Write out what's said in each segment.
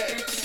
Yeah.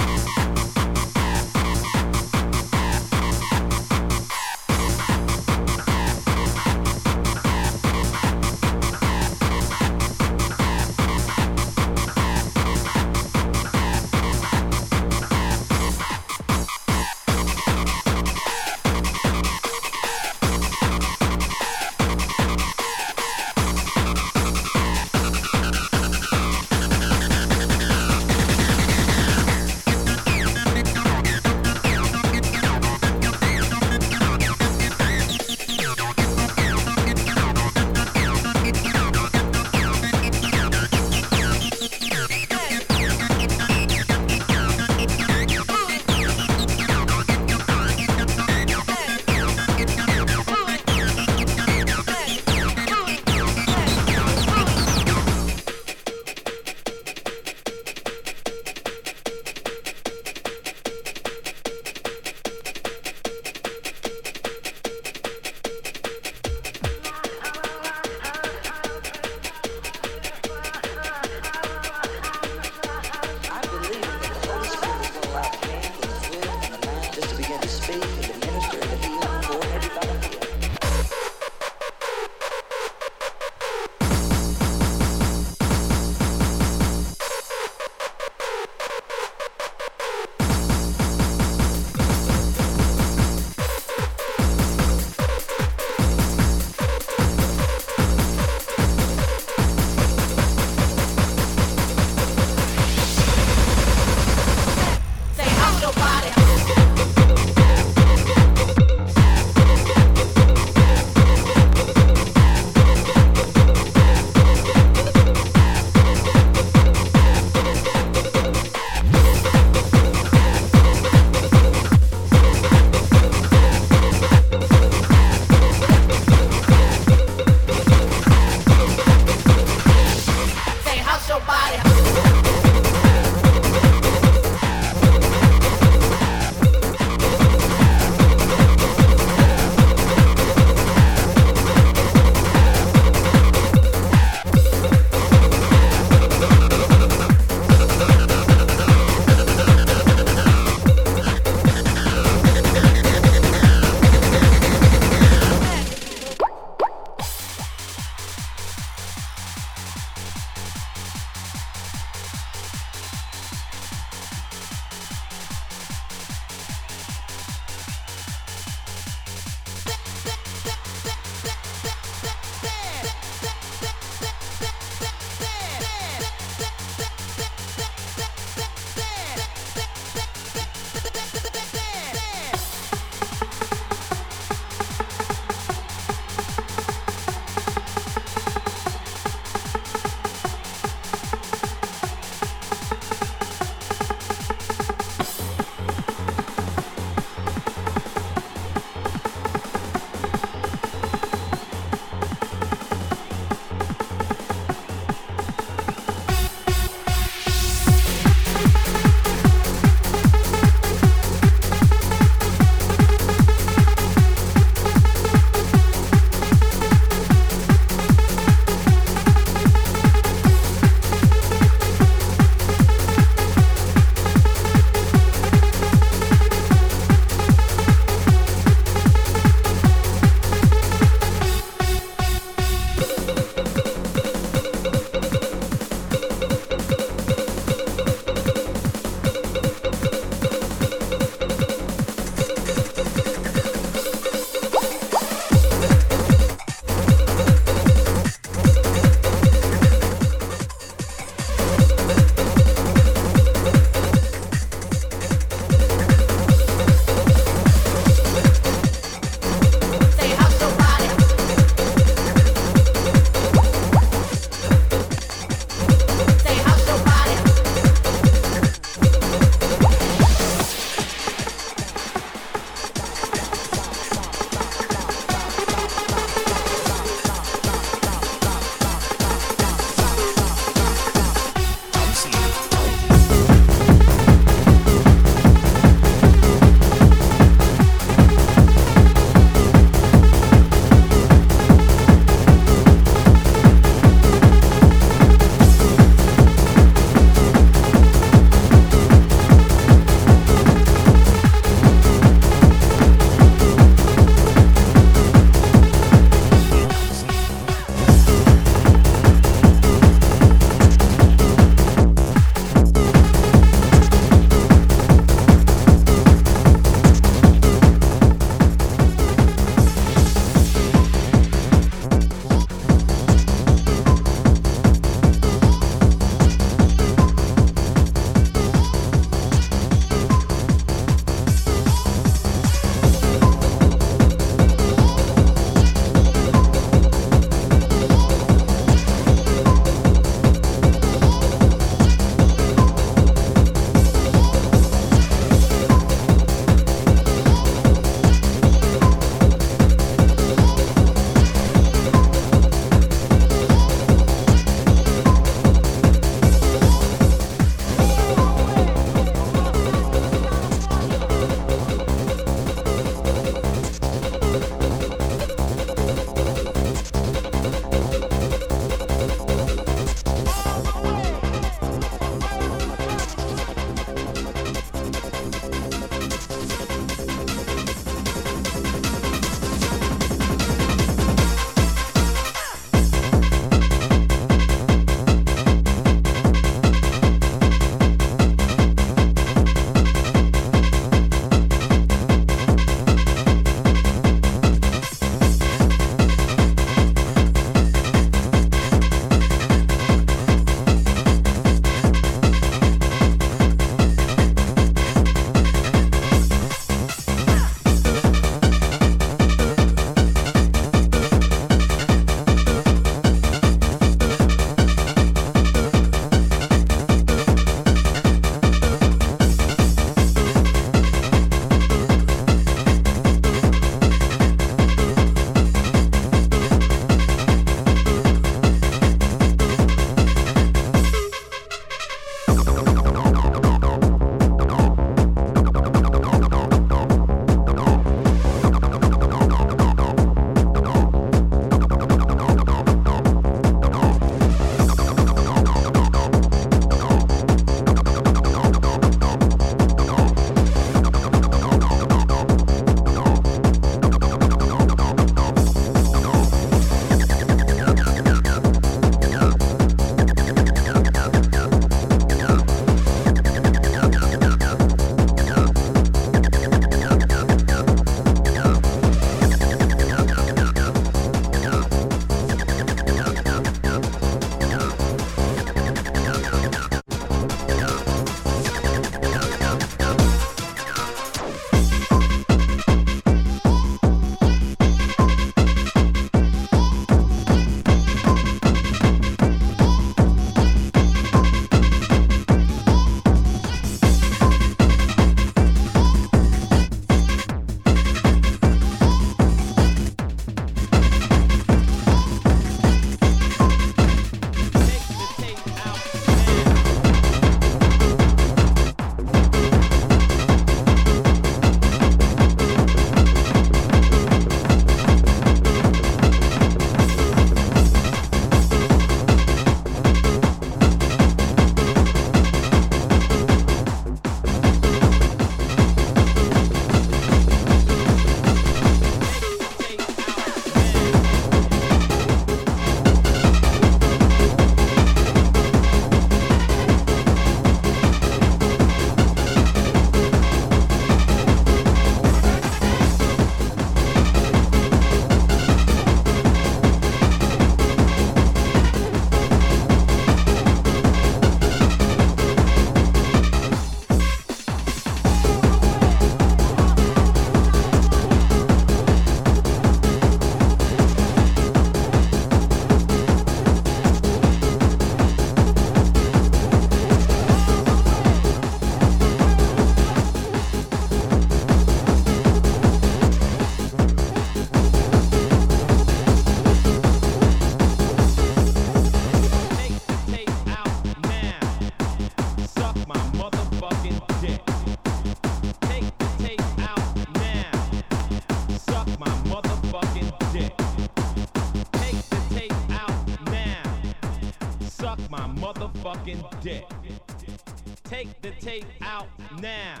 The tape out now.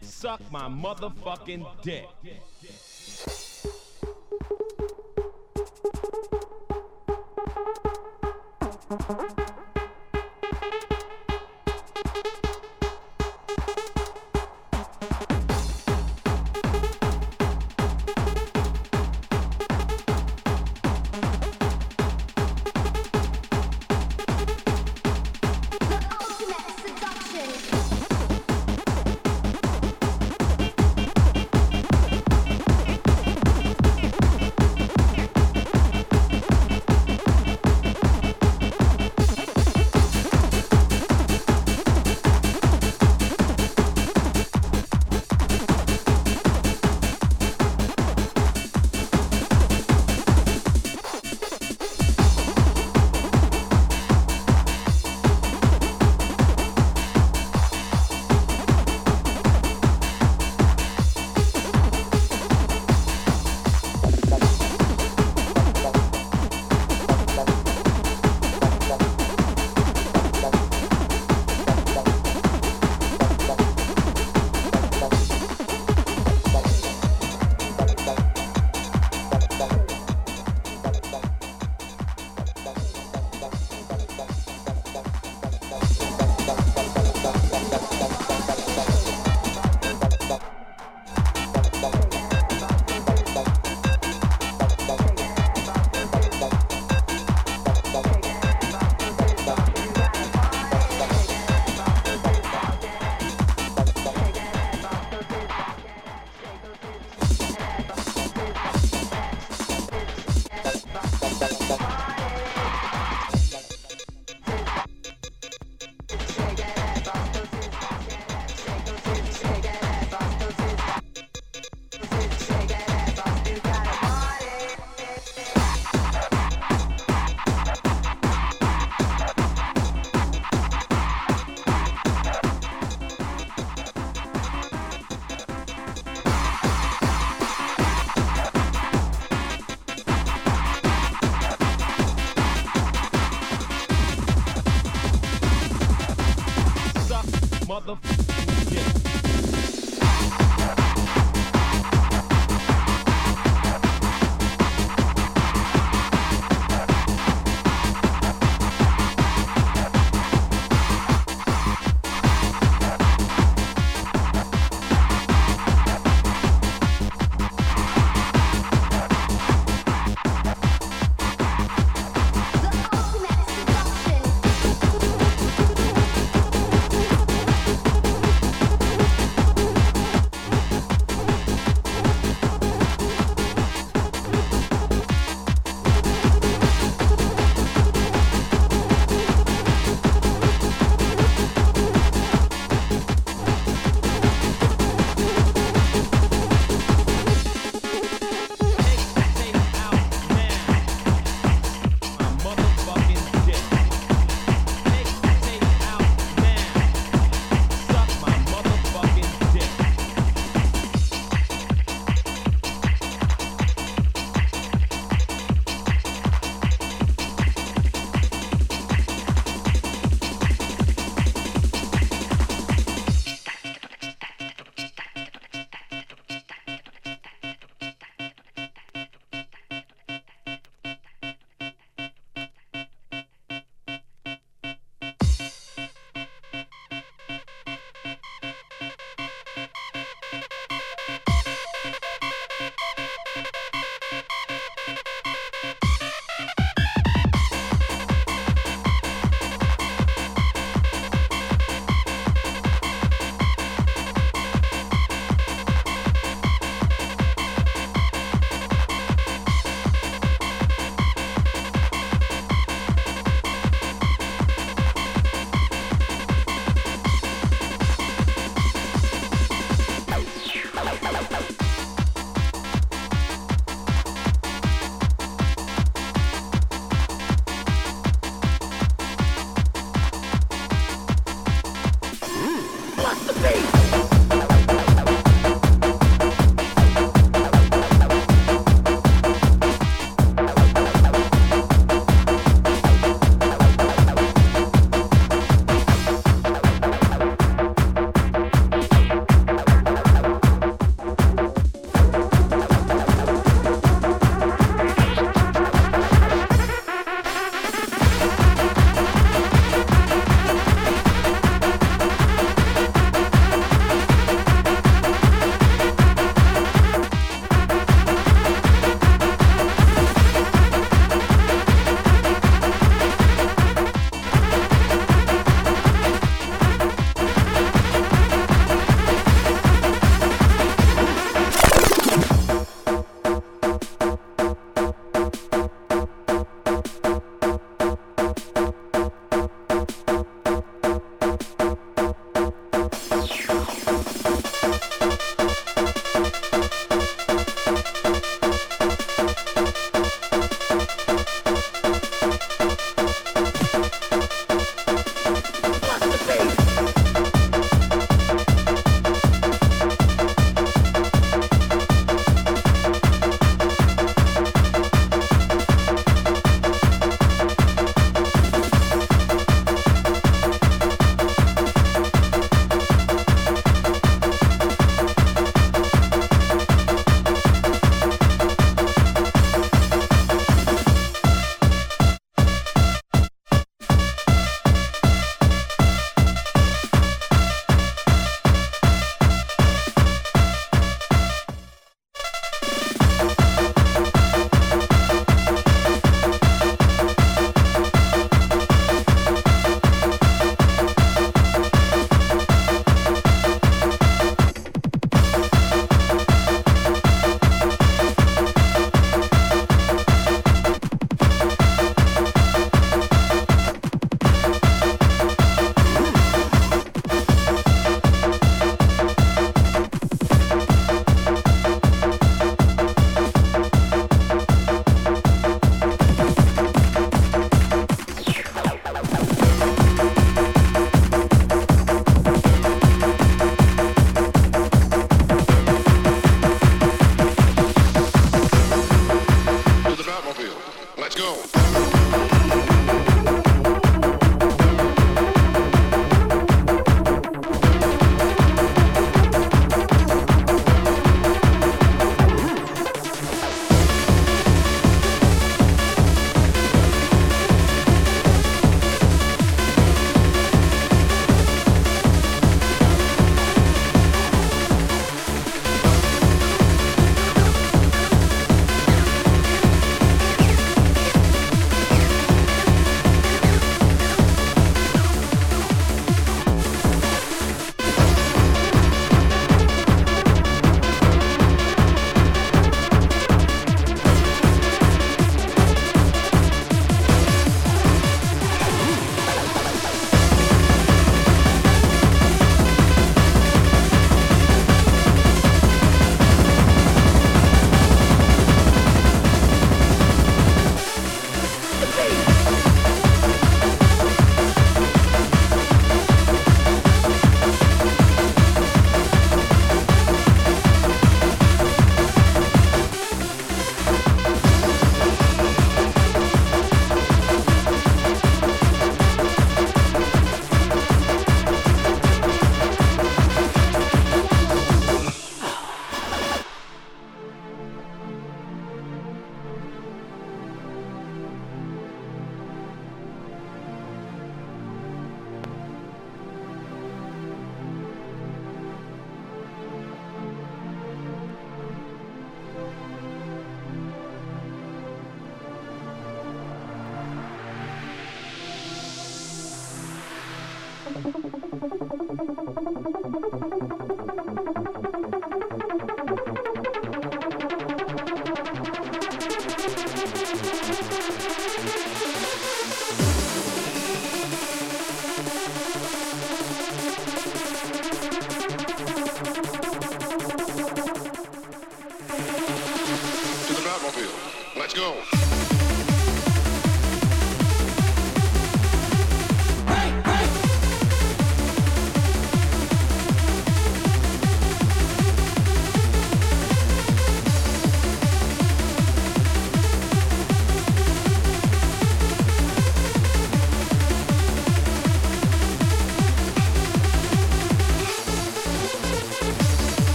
Suck my motherfucking dick.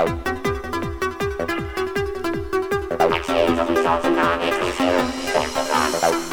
Thank you.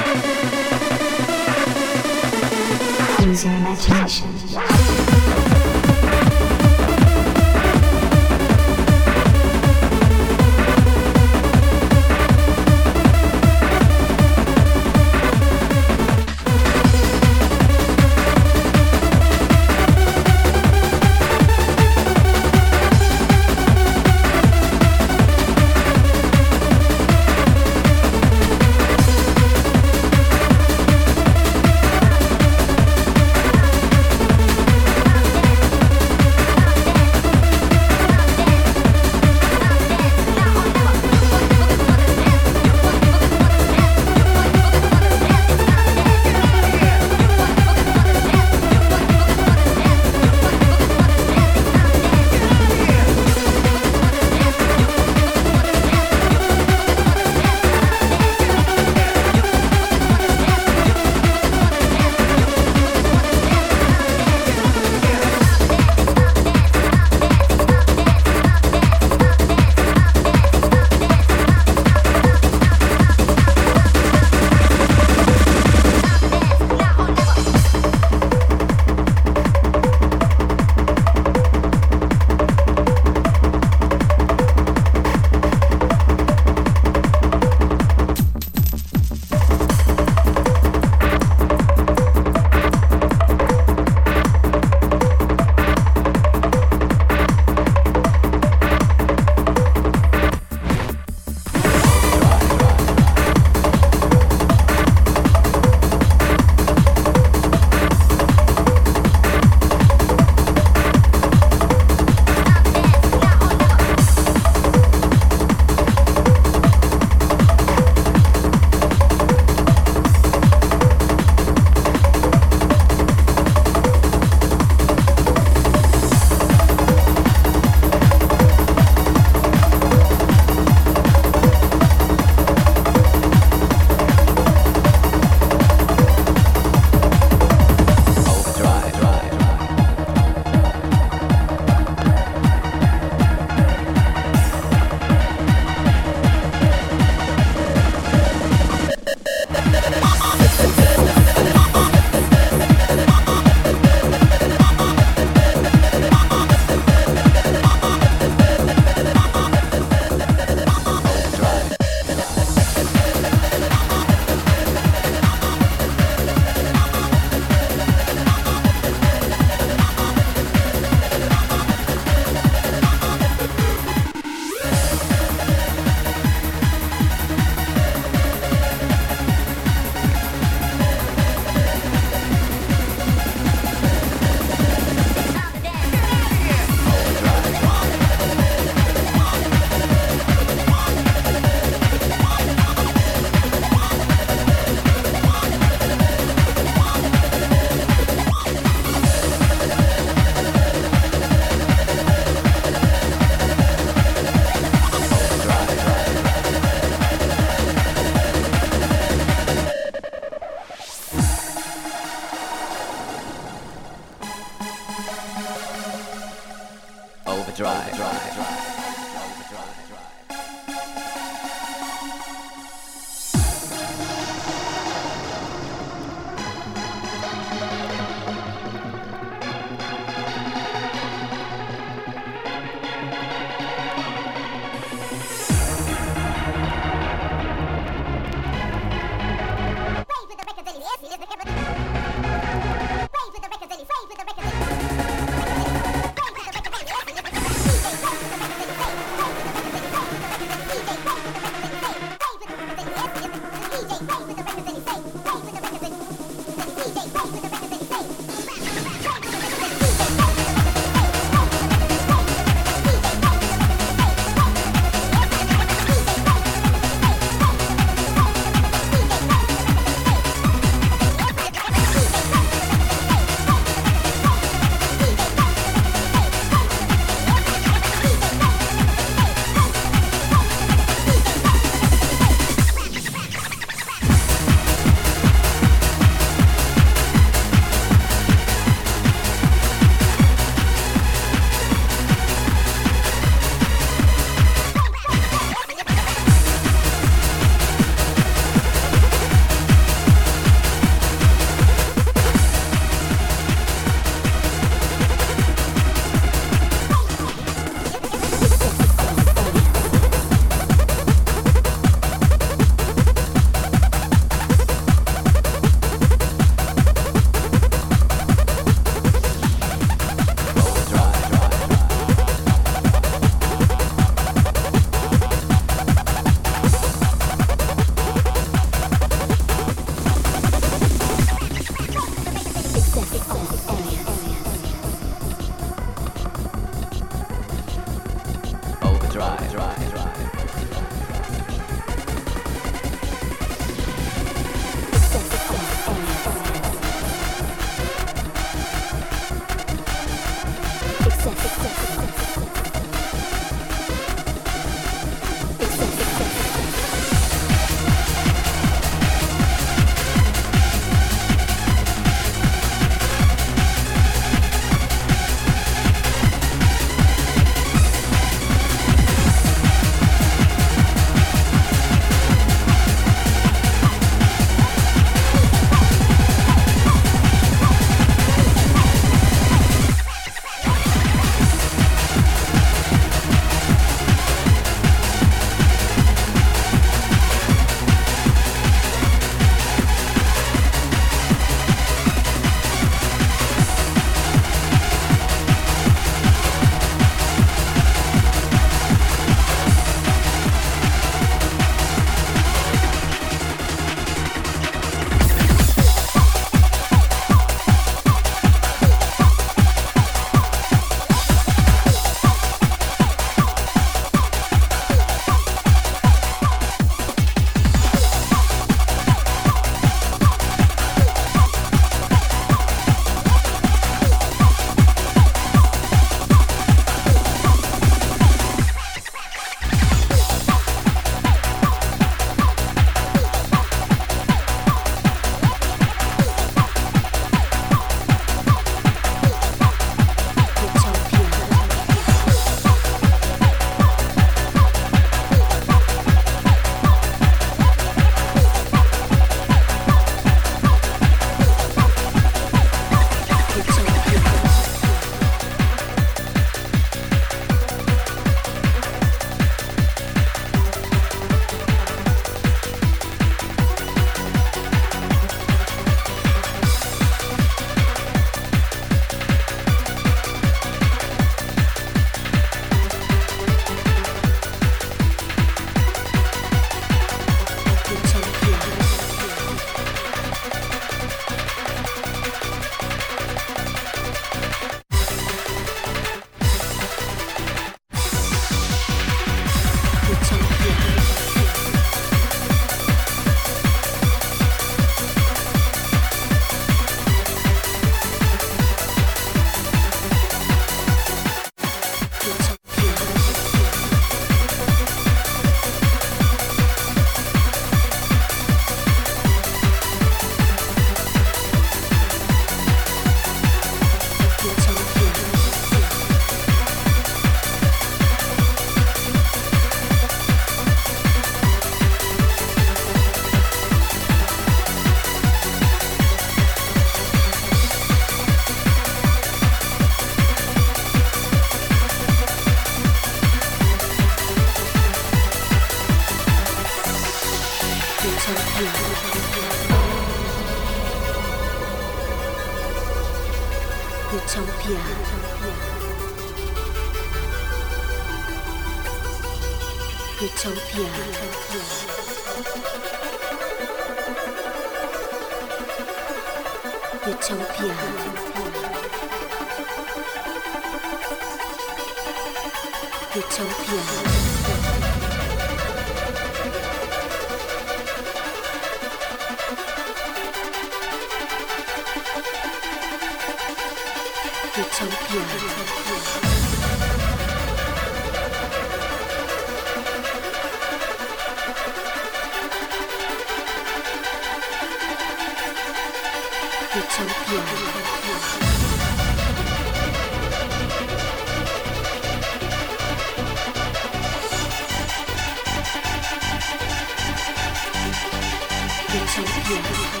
Thank.